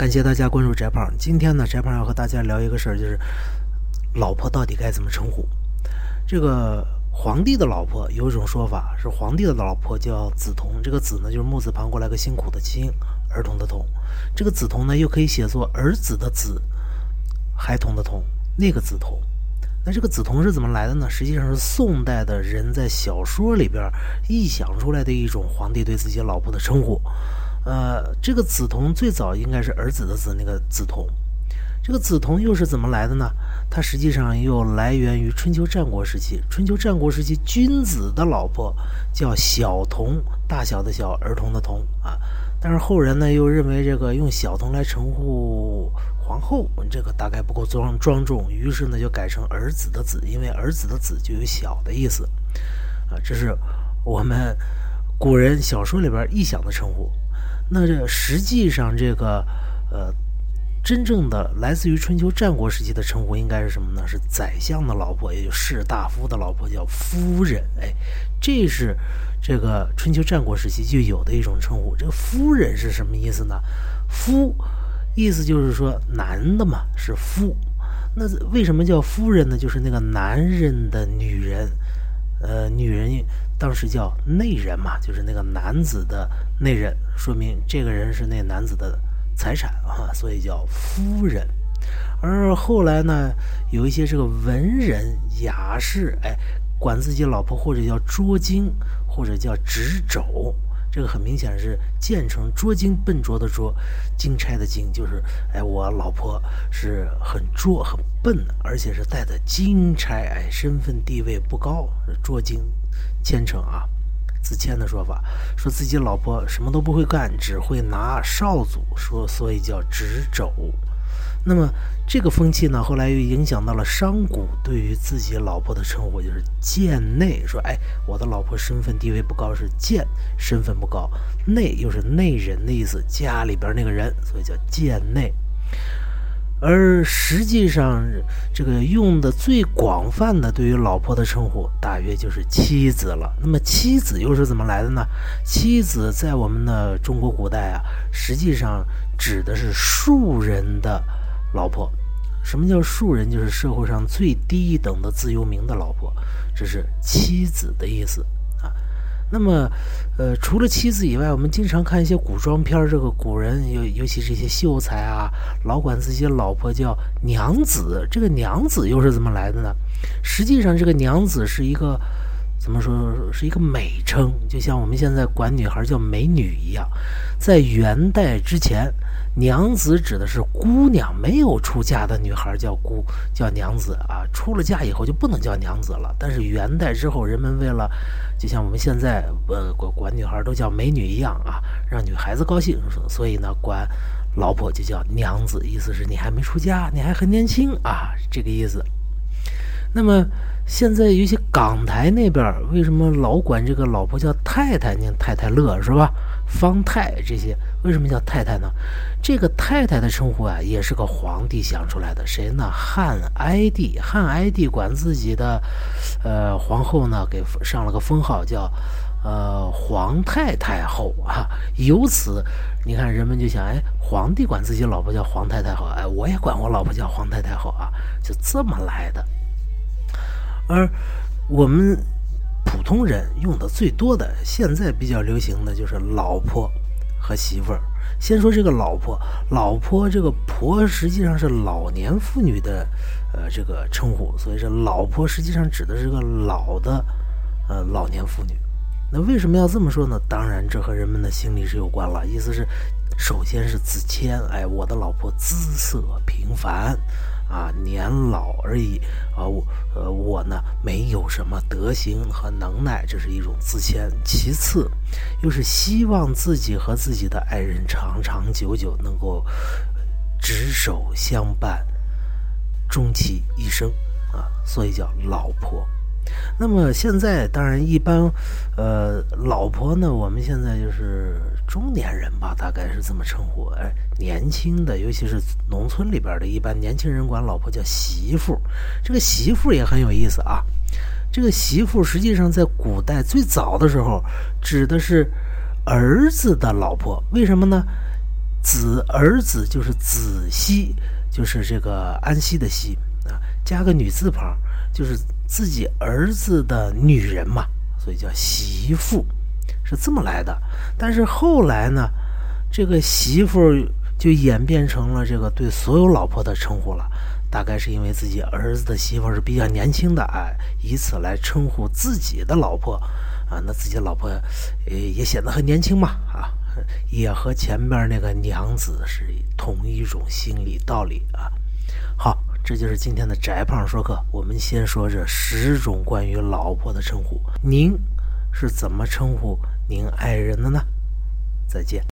感谢大家关注翟胖。今天呢，翟胖要和大家聊一个事儿，就是老婆到底该怎么称呼？这个皇帝的老婆有一种说法是，皇帝的老婆叫梓童。这个梓呢，就是木字旁过来个辛苦的辛，儿童的童。这个梓童呢，又可以写作儿子的子，孩童的童，那个梓童。那这个梓童是怎么来的呢？实际上是宋代的人在小说里边臆想出来的一种皇帝对自己老婆的称呼。呃，这个梓童最早应该是儿子的子，那个梓童。这个梓童又是怎么来的呢？它实际上又来源于春秋战国时期。春秋战国时期，君子的老婆叫小童，大小的小，儿童的童啊。但是后人呢，又认为这个用小童来称呼。皇后，这个大概不够庄庄重，于是呢就改成儿子的子，因为儿子的子就有小的意思，啊，这是我们古人小说里边臆想的称呼。那这实际上这个呃，真正的来自于春秋战国时期的称呼应该是什么呢？是宰相的老婆，也就士大夫的老婆叫夫人。哎，这是这个春秋战国时期就有的一种称呼。这个夫人是什么意思呢？夫。意思就是说，男的嘛是夫，那为什么叫夫人呢？就是那个男人的女人，呃，女人当时叫内人嘛，就是那个男子的内人，说明这个人是那男子的财产啊，所以叫夫人。而后来呢，有一些这个文人雅士，哎，管自己老婆或者叫捉精，或者叫执肘。这个很明显是建成拙精笨拙的拙，金钗的金就是，哎，我老婆是很拙很笨，而且是带的金钗，哎，身份地位不高，拙精奸臣啊。子谦的说法，说自己老婆什么都不会干，只会拿少祖，说所以叫执肘。那么这个风气呢，后来又影响到了商贾对于自己老婆的称呼，就是贱内。说，哎，我的老婆身份地位不高，是贱，身份不高。内又是内人的意思，家里边那个人，所以叫贱内。而实际上，这个用的最广泛的对于老婆的称呼，大约就是妻子了。那么妻子又是怎么来的呢？妻子在我们的中国古代啊，实际上指的是庶人的。老婆，什么叫庶人？就是社会上最低一等的自由民的老婆，这是妻子的意思啊。那么，呃，除了妻子以外，我们经常看一些古装片这个古人尤尤其是一些秀才啊，老管自己老婆叫娘子。这个娘子又是怎么来的呢？实际上，这个娘子是一个怎么说？是一个美称，就像我们现在管女孩叫美女一样。在元代之前。娘子指的是姑娘，没有出嫁的女孩叫姑，叫娘子啊。出了嫁以后就不能叫娘子了。但是元代之后，人们为了，就像我们现在呃管管女孩都叫美女一样啊，让女孩子高兴，所以呢管老婆就叫娘子，意思是你还没出嫁，你还很年轻啊，这个意思。那么现在有些港台那边为什么老管这个老婆叫太太呢？太太乐是吧？方太这些为什么叫太太呢？这个太太的称呼啊，也是个皇帝想出来的。谁呢？汉哀帝。汉哀帝管自己的，呃，皇后呢，给上了个封号，叫呃皇太太后啊。由此，你看人们就想，哎，皇帝管自己老婆叫皇太太后，哎，我也管我老婆叫皇太太后啊，就这么来的。而我们。普通人用的最多的，现在比较流行的就是老婆和媳妇儿。先说这个老婆，老婆这个婆实际上是老年妇女的，呃，这个称呼，所以说老婆实际上指的是个老的，呃，老年妇女。那为什么要这么说呢？当然，这和人们的心理是有关了。意思是，首先是子谦，哎，我的老婆姿色平凡。啊，年老而已啊，我呃，我呢没有什么德行和能耐，这是一种自谦。其次，又是希望自己和自己的爱人长长久久能够执手相伴，终其一生啊，所以叫老婆。那么现在当然一般，呃，老婆呢，我们现在就是中年人吧，大概是这么称呼。哎，年轻的，尤其是农村里边的，一般年轻人管老婆叫媳妇。这个媳妇也很有意思啊。这个媳妇实际上在古代最早的时候指的是儿子的老婆，为什么呢？子儿子就是子息，就是这个安息的息啊，加个女字旁，就是自己儿子的女人嘛，所以叫媳妇，是这么来的。但是后来呢，这个媳妇就演变成了这个对所有老婆的称呼了。大概是因为自己儿子的媳妇是比较年轻的，哎，以此来称呼自己的老婆，啊，那自己的老婆，呃，也显得很年轻嘛，啊，也和前边那个娘子是同一种心理道理啊。好，这就是今天的翟胖说课。我们先说这十种关于老婆的称呼，您是怎么称呼您爱人的呢？再见。